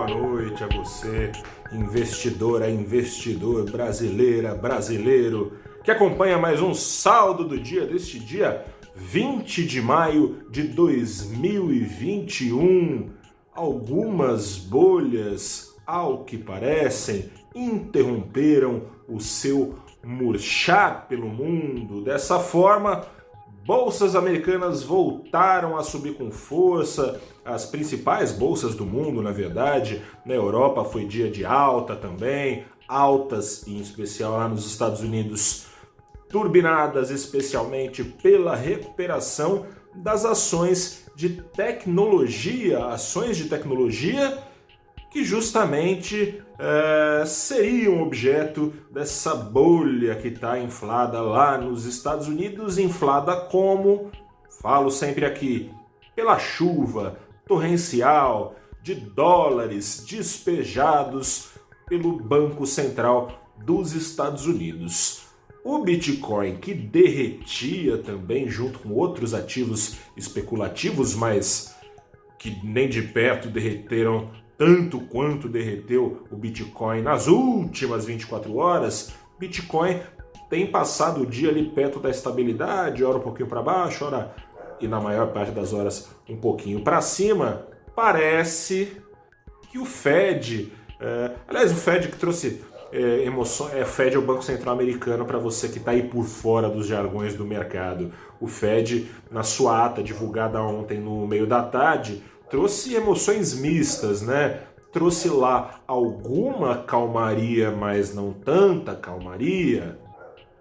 boa noite a você, investidora, investidor, brasileira, brasileiro, que acompanha mais um saldo do dia deste dia 20 de maio de 2021. Algumas bolhas, ao que parecem, interromperam o seu murchar pelo mundo. Dessa forma, Bolsas americanas voltaram a subir com força, as principais bolsas do mundo, na verdade. Na Europa foi dia de alta também, altas em especial lá nos Estados Unidos, turbinadas especialmente pela recuperação das ações de tecnologia, ações de tecnologia que justamente é, seriam objeto dessa bolha que está inflada lá nos Estados Unidos, inflada como, falo sempre aqui, pela chuva torrencial de dólares despejados pelo Banco Central dos Estados Unidos. O Bitcoin, que derretia também junto com outros ativos especulativos, mas que nem de perto derreteram tanto quanto derreteu o Bitcoin nas últimas 24 horas, Bitcoin tem passado o dia ali perto da estabilidade, ora um pouquinho para baixo, ora e na maior parte das horas um pouquinho para cima. Parece que o Fed, é, aliás, o Fed que trouxe é, emoção, é, Fed é o Banco Central Americano para você que está aí por fora dos jargões do mercado. O Fed, na sua ata divulgada ontem no meio da tarde, trouxe emoções mistas, né? Trouxe lá alguma calmaria, mas não tanta calmaria,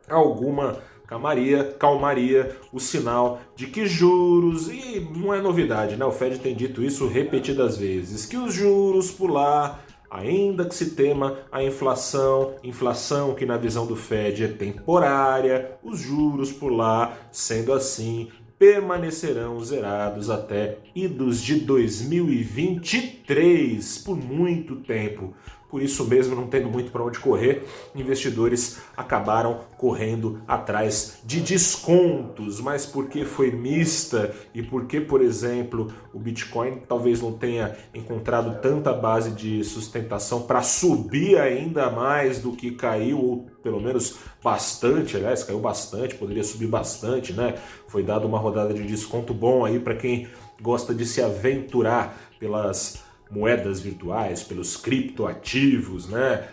alguma calmaria, calmaria, o sinal de que juros, e não é novidade, né? O Fed tem dito isso repetidas vezes, que os juros lá, ainda que se tema a inflação, inflação que na visão do Fed é temporária, os juros lá, sendo assim, permanecerão zerados até idos de 2023 por muito tempo. Por isso mesmo, não tendo muito para onde correr, investidores acabaram correndo atrás de descontos. Mas porque foi mista e porque, por exemplo, o Bitcoin talvez não tenha encontrado tanta base de sustentação para subir ainda mais do que caiu, ou pelo menos bastante, aliás, caiu bastante, poderia subir bastante, né? Foi dado uma rodada de desconto bom aí para quem gosta de se aventurar pelas moedas virtuais, pelos criptoativos, né?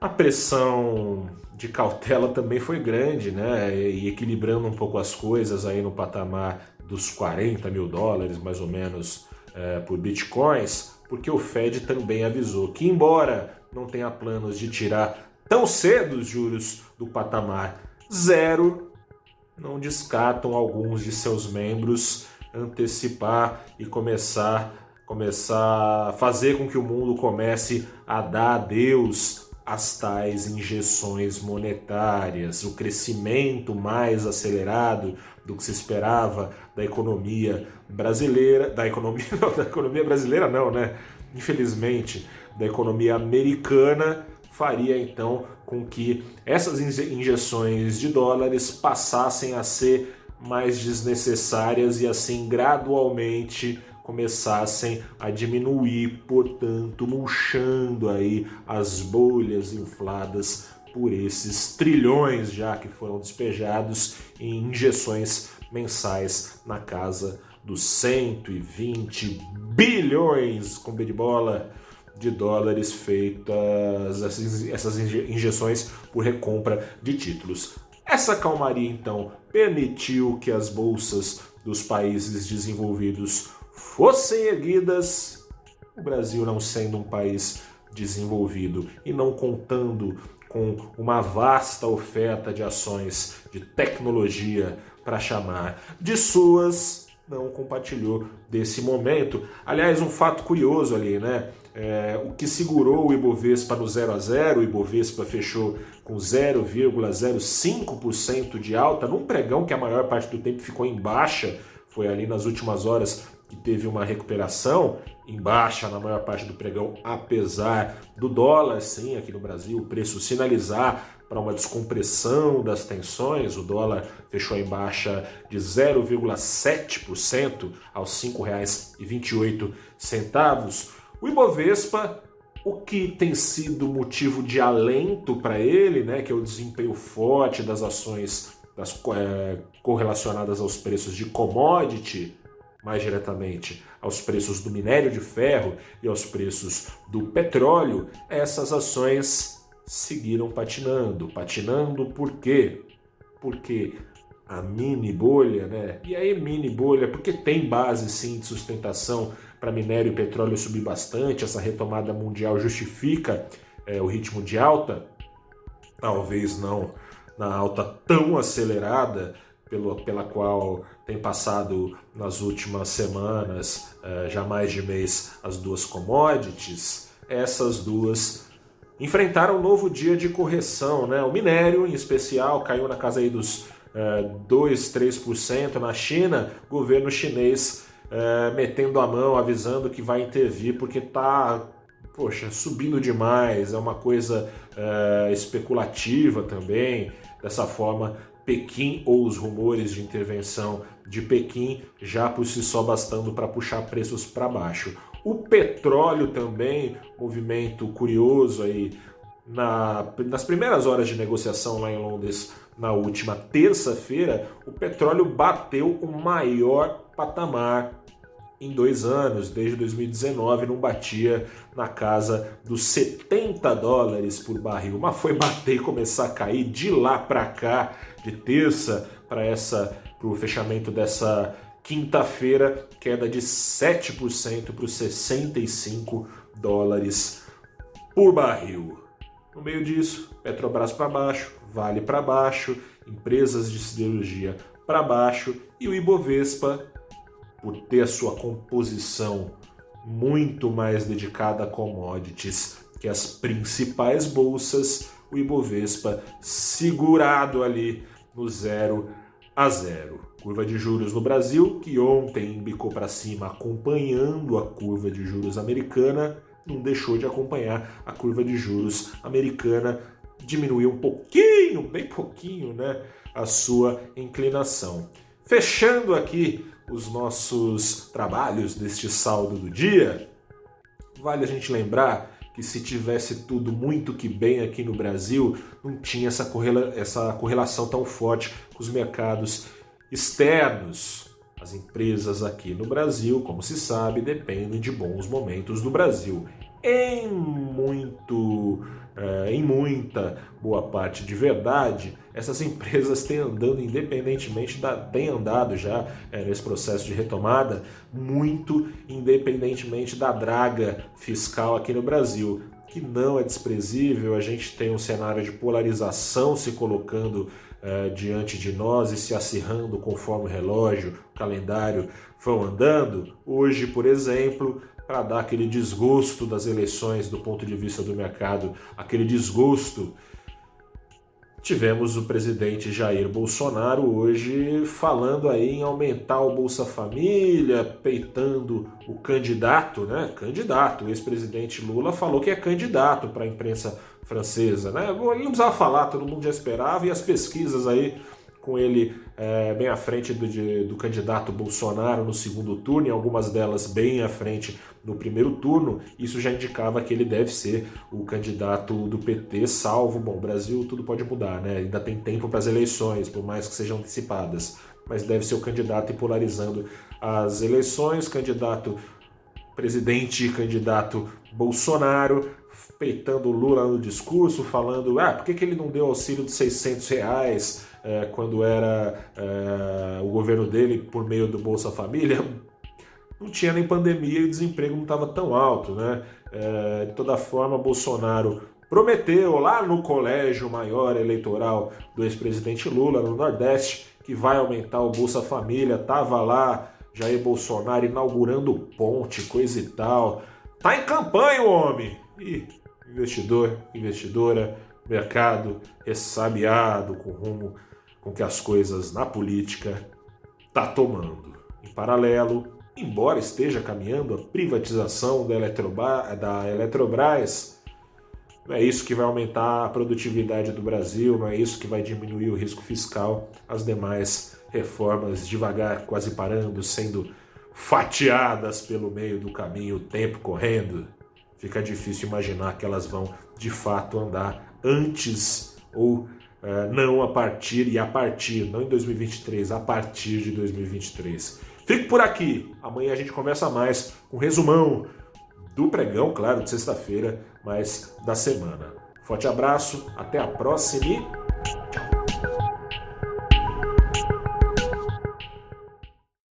A pressão de cautela também foi grande, né? E equilibrando um pouco as coisas aí no patamar dos 40 mil dólares, mais ou menos, é, por bitcoins, porque o Fed também avisou que, embora não tenha planos de tirar tão cedo os juros do patamar zero, não descartam alguns de seus membros antecipar e começar começar a fazer com que o mundo comece a dar adeus às tais injeções monetárias, o crescimento mais acelerado do que se esperava da economia brasileira, da economia, não, da economia brasileira não, né? Infelizmente, da economia americana faria então com que essas injeções de dólares passassem a ser mais desnecessárias e assim gradualmente começassem a diminuir, portanto, murchando aí as bolhas infladas por esses trilhões já que foram despejados em injeções mensais na casa dos 120 bilhões com B de bola de dólares feitas essas injeções por recompra de títulos. Essa calmaria então permitiu que as bolsas dos países desenvolvidos fossem erguidas, o Brasil não sendo um país desenvolvido e não contando com uma vasta oferta de ações de tecnologia para chamar de suas, não compartilhou desse momento. Aliás, um fato curioso ali, né? É, o que segurou o Ibovespa no 0 a 0, o Ibovespa fechou com 0,05% de alta, num pregão que a maior parte do tempo ficou em baixa, foi ali nas últimas horas que teve uma recuperação em baixa na maior parte do pregão, apesar do dólar, sim, aqui no Brasil, o preço sinalizar para uma descompressão das tensões, o dólar fechou em baixa de 0,7% aos R$ 5,28. O Ibovespa, o que tem sido motivo de alento para ele, né, que é o desempenho forte das ações das, é, correlacionadas aos preços de commodity, mais diretamente aos preços do minério de ferro e aos preços do petróleo, essas ações seguiram patinando. Patinando por quê? Porque a mini bolha, né? E aí, mini bolha, porque tem base sim de sustentação para minério e petróleo subir bastante, essa retomada mundial justifica é, o ritmo de alta, talvez não na alta tão acelerada pelo, pela qual tem passado nas últimas semanas, é, já mais de mês, as duas commodities, essas duas enfrentaram um novo dia de correção. Né? O minério, em especial, caiu na casa aí dos é, 2, 3%. Na China, governo chinês é, metendo a mão, avisando que vai intervir, porque está, poxa, subindo demais, é uma coisa é, especulativa também. Dessa forma, Pequim ou os rumores de intervenção de Pequim já por si só bastando para puxar preços para baixo. O petróleo também, movimento curioso aí na, nas primeiras horas de negociação lá em Londres na última terça-feira, o petróleo bateu o maior patamar em dois anos, desde 2019 não batia na casa dos 70 dólares por barril, mas foi bater e começar a cair de lá para cá, de terça para essa para o fechamento dessa quinta-feira, queda de 7% para os 65 dólares por barril. No meio disso, Petrobras para baixo, Vale para baixo, empresas de siderurgia para baixo e o Ibovespa por ter a sua composição muito mais dedicada a commodities que as principais bolsas, o Ibovespa segurado ali no zero a zero. Curva de juros no Brasil, que ontem bicou para cima acompanhando a curva de juros americana, não deixou de acompanhar a curva de juros americana, diminuiu um pouquinho, bem pouquinho, né, a sua inclinação. Fechando aqui os nossos trabalhos deste saldo do dia, vale a gente lembrar que se tivesse tudo muito que bem aqui no Brasil, não tinha essa, correla essa correlação tão forte com os mercados externos. As empresas aqui no Brasil, como se sabe, dependem de bons momentos do Brasil. Em muito é, em muita boa parte de verdade, essas empresas têm andando independentemente da. têm andado já é, nesse processo de retomada, muito independentemente da draga fiscal aqui no Brasil, que não é desprezível. A gente tem um cenário de polarização se colocando é, diante de nós e se acirrando conforme o relógio, o calendário vão andando. Hoje, por exemplo, para dar aquele desgosto das eleições do ponto de vista do mercado, aquele desgosto. Tivemos o presidente Jair Bolsonaro hoje falando aí em aumentar o Bolsa Família, peitando o candidato, né? Candidato. O ex-presidente Lula falou que é candidato para a imprensa francesa, né? Ele não precisava falar, todo mundo já esperava, e as pesquisas aí com ele é, bem à frente do, de, do candidato Bolsonaro no segundo turno, e algumas delas bem à frente no primeiro turno, isso já indicava que ele deve ser o candidato do PT, salvo, bom, Brasil tudo pode mudar, né? Ainda tem tempo para as eleições, por mais que sejam antecipadas, mas deve ser o candidato e polarizando as eleições, candidato presidente e candidato Bolsonaro, peitando Lula no discurso, falando, ah, por que, que ele não deu auxílio de 600 reais? É, quando era é, o governo dele por meio do Bolsa Família, não tinha nem pandemia e o desemprego não estava tão alto. Né? É, de toda forma, Bolsonaro prometeu lá no colégio maior eleitoral do ex-presidente Lula, no Nordeste, que vai aumentar o Bolsa Família, estava lá Jair Bolsonaro inaugurando ponte, coisa e tal. Tá em campanha o homem! E investidor, investidora, mercado ressabiado com rumo com que as coisas na política tá tomando. Em paralelo, embora esteja caminhando a privatização da, Eletroba, da Eletrobras, não é isso que vai aumentar a produtividade do Brasil, não é isso que vai diminuir o risco fiscal, as demais reformas devagar, quase parando, sendo fatiadas pelo meio do caminho, o tempo correndo. fica difícil imaginar que elas vão de fato andar antes ou não a partir e a partir, não em 2023, a partir de 2023. Fico por aqui. Amanhã a gente conversa mais com resumão do pregão, claro, de sexta-feira, mas da semana. Forte abraço, até a próxima